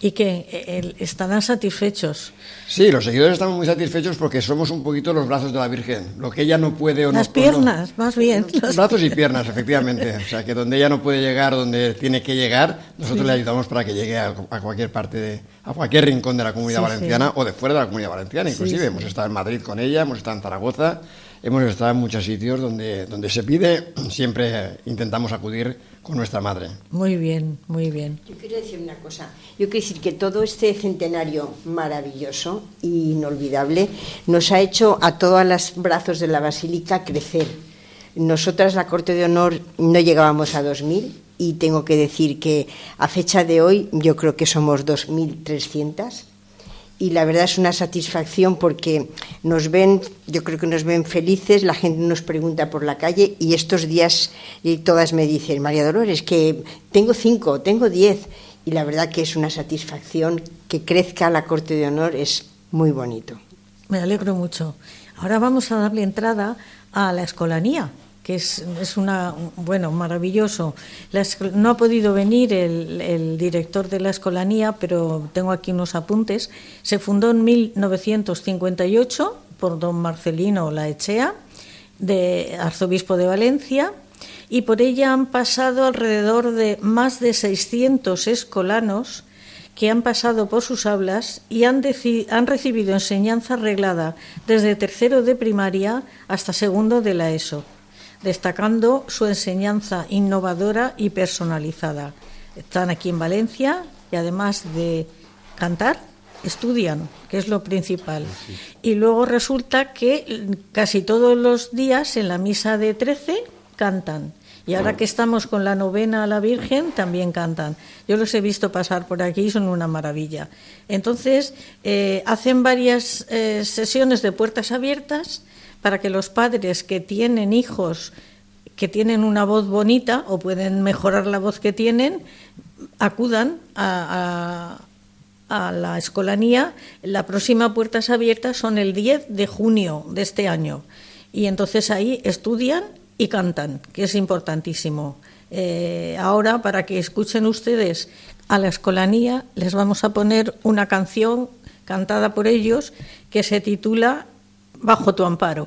¿Y que eh, estarán satisfechos? Sí, los seguidores estamos muy satisfechos porque somos un poquito los brazos de la Virgen. Lo que ella no puede o no... Las piernas, más bien. Los brazos y piernas, efectivamente. O sea, que donde ella no puede llegar, donde tiene que llegar, nosotros le ayudamos para que llegue a, cualquier parte de... a cualquier rincón de la Comunidad Valenciana o de fuera de la Comunidad Valenciana, inclusive. Hemos estado en Madrid con ella, hemos estado en Zaragoza, hemos estado en muchos sitios donde, donde se pide, siempre intentamos acudir con nuestra madre. Muy bien, muy bien. Yo quiero decir una cosa. Yo quiero decir que todo este centenario maravilloso e inolvidable nos ha hecho a todos los brazos de la Basílica crecer. Nosotras, la Corte de Honor, no llegábamos a 2.000 y tengo que decir que a fecha de hoy yo creo que somos 2.300 y la verdad es una satisfacción porque nos ven, yo creo que nos ven felices, la gente nos pregunta por la calle y estos días todas me dicen, María Dolores, que tengo cinco, tengo diez y la verdad que es una satisfacción que crezca la Corte de Honor, es muy bonito. Me alegro mucho. Ahora vamos a darle entrada a la escolanía que es, es una, bueno, maravilloso. no ha podido venir el, director de la escolanía, pero tengo aquí unos apuntes. Se fundó en 1958 por don Marcelino Laechea, de arzobispo de Valencia, y por ella han pasado alrededor de más de 600 escolanos que han pasado por sus aulas y han, han recibido enseñanza reglada desde tercero de primaria hasta segundo de la ESO destacando su enseñanza innovadora y personalizada. Están aquí en Valencia y además de cantar, estudian, que es lo principal. Y luego resulta que casi todos los días en la misa de 13 cantan. Y ahora que estamos con la novena a la Virgen, también cantan. Yo los he visto pasar por aquí y son una maravilla. Entonces, eh, hacen varias eh, sesiones de puertas abiertas para que los padres que tienen hijos que tienen una voz bonita o pueden mejorar la voz que tienen, acudan a, la escolanía. La próxima Puertas Abiertas son el 10 de junio de este año. Y entonces ahí estudian y cantan, que es importantísimo. Eh, ahora, para que escuchen ustedes a la escolanía, les vamos a poner una canción cantada por ellos que se titula bajo tu amparo.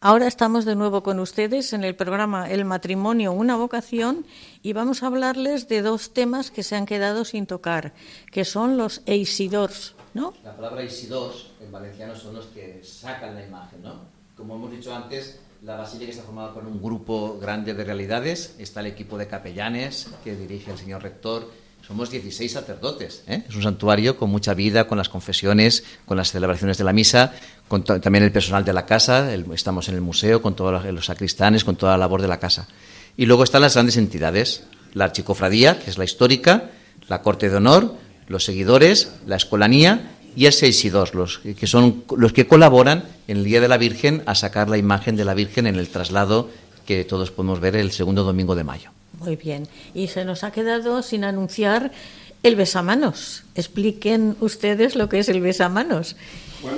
Ahora estamos de nuevo con ustedes en el programa El matrimonio, una vocación y vamos a hablarles de dos temas que se han quedado sin tocar, que son los eisidors, ¿no? La palabra eisidors en valenciano son los que sacan la imagen, ¿no? Como hemos dicho antes, la basílica está formada por un grupo grande de realidades, está el equipo de capellanes que dirige el señor rector somos 16 sacerdotes. ¿eh? Es un santuario con mucha vida, con las confesiones, con las celebraciones de la misa, con también el personal de la casa. estamos en el museo con todos los sacristanes, con toda la labor de la casa. Y luego están las grandes entidades: la archicofradía, que es la histórica, la corte de honor, los seguidores, la escolanía y el 6 y 2, los que son los que colaboran en el Día de la Virgen a sacar la imagen de la Virgen en el traslado que todos podemos ver el segundo domingo de mayo. Muy bien. Y se nos ha quedado sin anunciar el besamanos. Expliquen ustedes lo que es el besamanos. Bueno,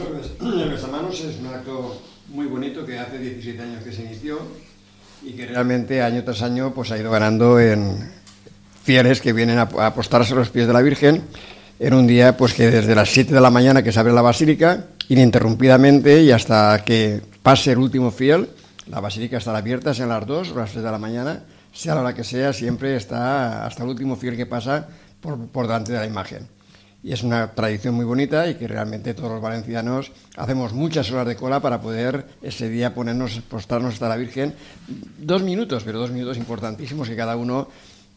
el besamanos es un acto muy bonito que hace 17 años que se inició y que realmente año tras año pues ha ido ganando en fieles que vienen a apostarse a los pies de la Virgen en un día pues que desde las 7 de la mañana que se abre la basílica ininterrumpidamente y hasta que pase el último fiel, la basílica estará abierta, sean las 2 o las 3 de la mañana, sea la hora que sea, siempre está hasta el último fiel que pasa por, por delante de la imagen. Y es una tradición muy bonita y que realmente todos los valencianos hacemos muchas horas de cola para poder ese día ponernos, postrarnos hasta la Virgen. Dos minutos, pero dos minutos importantísimos que cada uno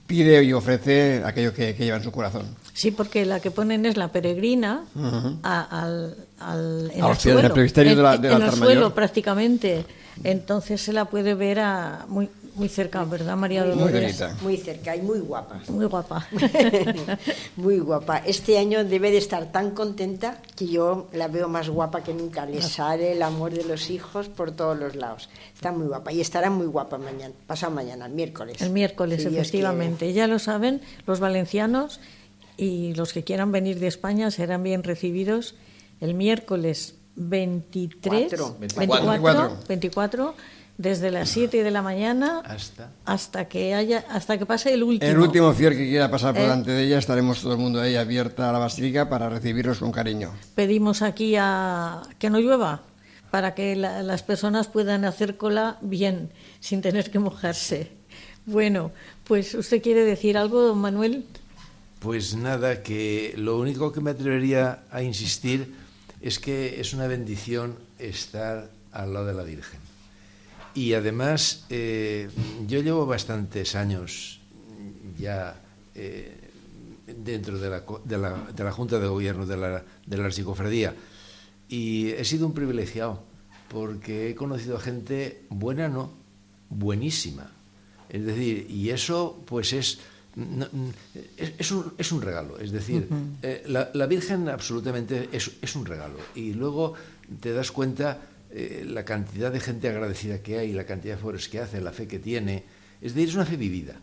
pide y ofrece aquello que, lleva en su corazón. Sí, porque la que ponen es la peregrina al, al, en el suelo, en, el suelo prácticamente. Entonces se la puede ver a muy, muy cerca, ¿verdad, María Dolores? Muy, muy cerca y muy guapa. Muy guapa. muy guapa. Este año debe de estar tan contenta que yo la veo más guapa que nunca. Le sale el amor de los hijos por todos los lados. Está muy guapa y estará muy guapa mañana, pasado mañana, el miércoles. El miércoles, efectivamente. Ya lo saben los valencianos y los que quieran venir de España serán bien recibidos el miércoles 23, 24, 24 desde las 7 de la mañana hasta hasta que haya hasta que pase el último. El último fiel que quiera pasar por ¿Eh? delante de ella, estaremos todo el mundo ahí abierta a la basílica para recibirlos con cariño. Pedimos aquí a que no llueva para que las personas puedan hacer cola bien, sin tener que mojarse. Bueno, pues usted quiere decir algo, don Manuel? Pues nada, que lo único que me atrevería a insistir es que es una bendición estar al lado de la Virgen y además, eh, yo llevo bastantes años ya eh, dentro de la, de, la, de la, Junta de Gobierno de la, de la Archicofradía y he sido un privilegiado porque he conocido gente buena, no, buenísima. Es decir, y eso pues es, es, un, es, un, regalo. Es decir, eh, la, la, Virgen absolutamente es, es un regalo. Y luego te das cuenta eh, la cantidad de gente agradecida que hay, la cantidad de favores que hace, la fe que tiene. Es decir, es una fe vivida.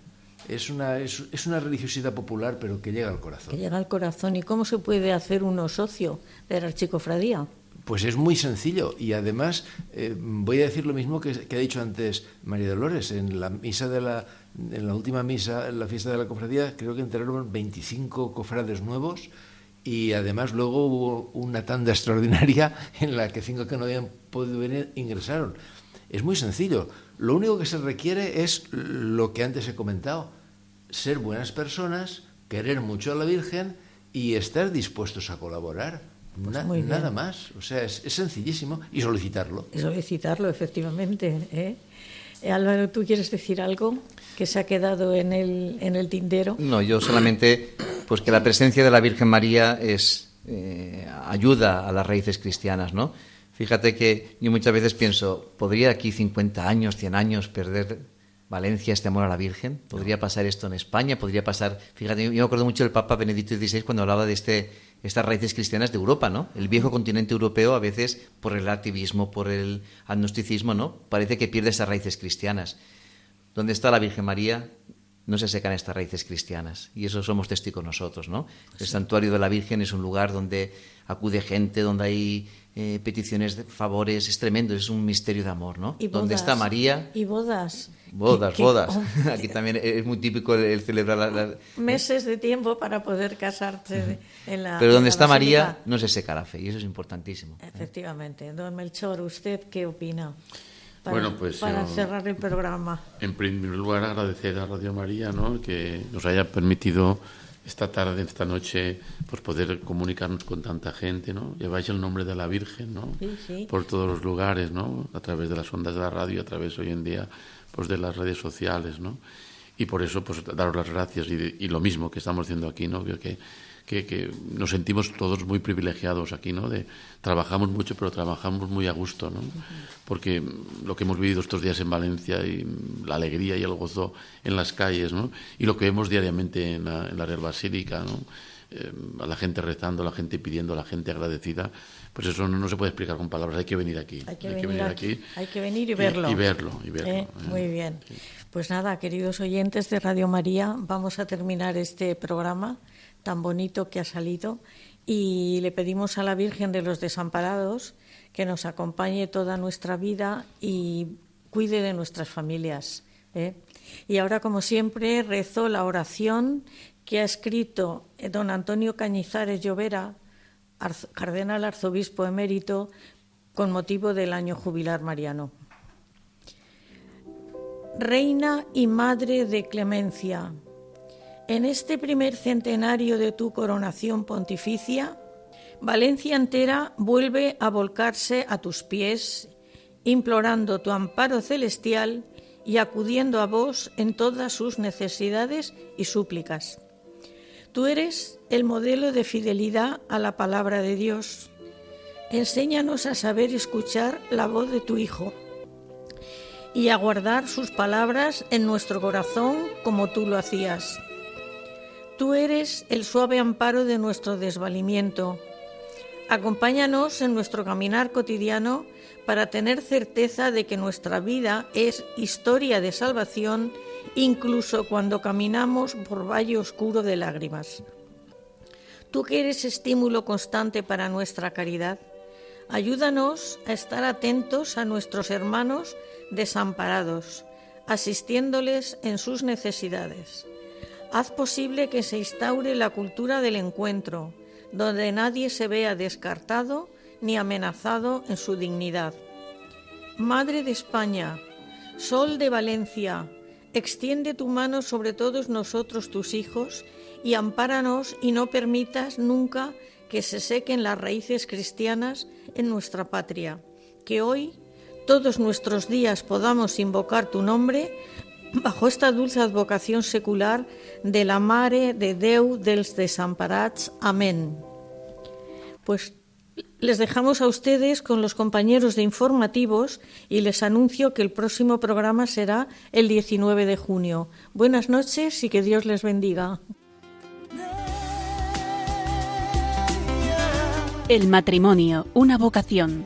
Es una, es, una religiosidad popular, pero que llega al corazón. Que llega al corazón. ¿Y cómo se puede hacer uno socio de la archicofradía? Pues es muy sencillo y además eh, voy a decir lo mismo que, que, ha dicho antes María Dolores. En la misa de la, en la última misa, en la fiesta de la cofradía, creo que entraron 25 cofrades nuevos y además luego hubo una tanda extraordinaria en la que cinco que no habían podido venir ingresaron. Es muy sencillo. Lo único que se requiere es lo que antes he comentado, ser buenas personas, querer mucho a la Virgen y estar dispuestos a colaborar. Pues nada más. O sea, es, sencillísimo y solicitarlo. Y solicitarlo, efectivamente. ¿eh? Álvaro, ¿tú quieres decir algo que se ha quedado en el, en el tintero? No, yo solamente pues que la presencia de la Virgen María es eh, ayuda a las raíces cristianas, ¿no? Fíjate que yo muchas veces pienso, ¿podría aquí 50 años, 100 años perder Valencia este amor a la Virgen? ¿Podría pasar esto en España? ¿Podría pasar...? Fíjate, yo me acuerdo mucho del Papa Benedicto XVI cuando hablaba de este, estas raíces cristianas de Europa, ¿no? El viejo continente europeo a veces, por el activismo, por el agnosticismo, ¿no? Parece que pierde esas raíces cristianas. ¿Dónde está la Virgen María? No se secan estas raíces cristianas. Y eso somos testigos nosotros, ¿no? El santuario de la Virgen es un lugar donde acude gente, donde hay eh, peticiones de favores, es tremendo, es un misterio de amor, ¿no? Y donde está María. Y bodas. Bodas, bodas. Aquí también es muy típico el, celebrar meses de tiempo para poder casarse en la. Pero donde está María no se seca la fe y eso es importantísimo. ¿eh? Efectivamente. Don Melchor, ¿usted qué opina? Para, bueno, pues para cerrar el programa. En primer lugar, agradecer a Radio María ¿no? que nos haya permitido esta tarde, esta noche, pues poder comunicarnos con tanta gente, ¿no? Lleváis el nombre de la Virgen, ¿no? Por todos los lugares, ¿no? A través de las ondas de la radio, a través hoy en día, pues de las redes sociales, ¿no? Y por eso, pues daros las gracias y, y lo mismo que estamos haciendo aquí, ¿no? Que, que, nos sentimos todos muy privilegiados aquí, ¿no? De, trabajamos mucho, pero trabajamos muy a gusto, ¿no? Porque lo que hemos vivido estos días en Valencia y la alegría y el gozo en las calles, ¿no? Y lo que vemos diariamente en la, en la Real Basílica, ¿no? eh, a la gente rezando, a la gente pidiendo, a la gente agradecida, pues eso no, se puede explicar con palabras, hay que venir aquí. Hay que, venir, aquí, Hay que venir y verlo. Y, verlo, y verlo. Eh, muy bien. Pues nada, queridos oyentes de Radio María, vamos a terminar este programa tan bonito que ha salido y le pedimos a la Virgen de los Desamparados que nos acompañe toda nuestra vida y cuide de nuestras familias. ¿eh? Y ahora, como siempre, rezo la oración que ha escrito don Antonio Cañizares Llovera, cardenal arzobispo emérito, con motivo del año jubilar mariano. Reina y Madre de Clemencia, en este primer centenario de tu coronación pontificia, Valencia entera vuelve a volcarse a tus pies, implorando tu amparo celestial y acudiendo a vos en todas sus necesidades y súplicas. Tú eres el modelo de fidelidad a la palabra de Dios. Enséñanos a saber escuchar la voz de tu Hijo y a guardar sus palabras en nuestro corazón como tú lo hacías. Tú eres el suave amparo de nuestro desvalimiento. Acompáñanos en nuestro caminar cotidiano para tener certeza de que nuestra vida es historia de salvación incluso cuando caminamos por valle oscuro de lágrimas. Tú que eres estímulo constante para nuestra caridad, ayúdanos a estar atentos a nuestros hermanos desamparados, asistiéndoles en sus necesidades. Haz posible que se instaure la cultura del encuentro, donde nadie se vea descartado ni amenazado en su dignidad. Madre de España, Sol de Valencia, Extiende tu mano sobre todos nosotros, tus hijos, y ampáranos y no permitas nunca que se sequen las raíces cristianas en nuestra patria. Que hoy, todos nuestros días, podamos invocar tu nombre bajo esta dulce advocación secular de la Mare de Deu dels Desamparats. Amén. Pues les dejamos a ustedes con los compañeros de informativos y les anuncio que el próximo programa será el 19 de junio. Buenas noches y que Dios les bendiga. El matrimonio, una vocación.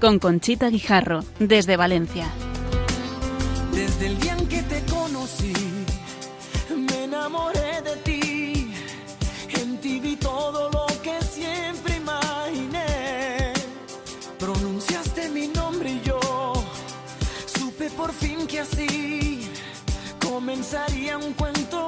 Con Conchita Guijarro, desde Valencia. Desde el día en que te me enamoré de ti. En ti vi todo lo que siempre por fin que así comenzaría un cuento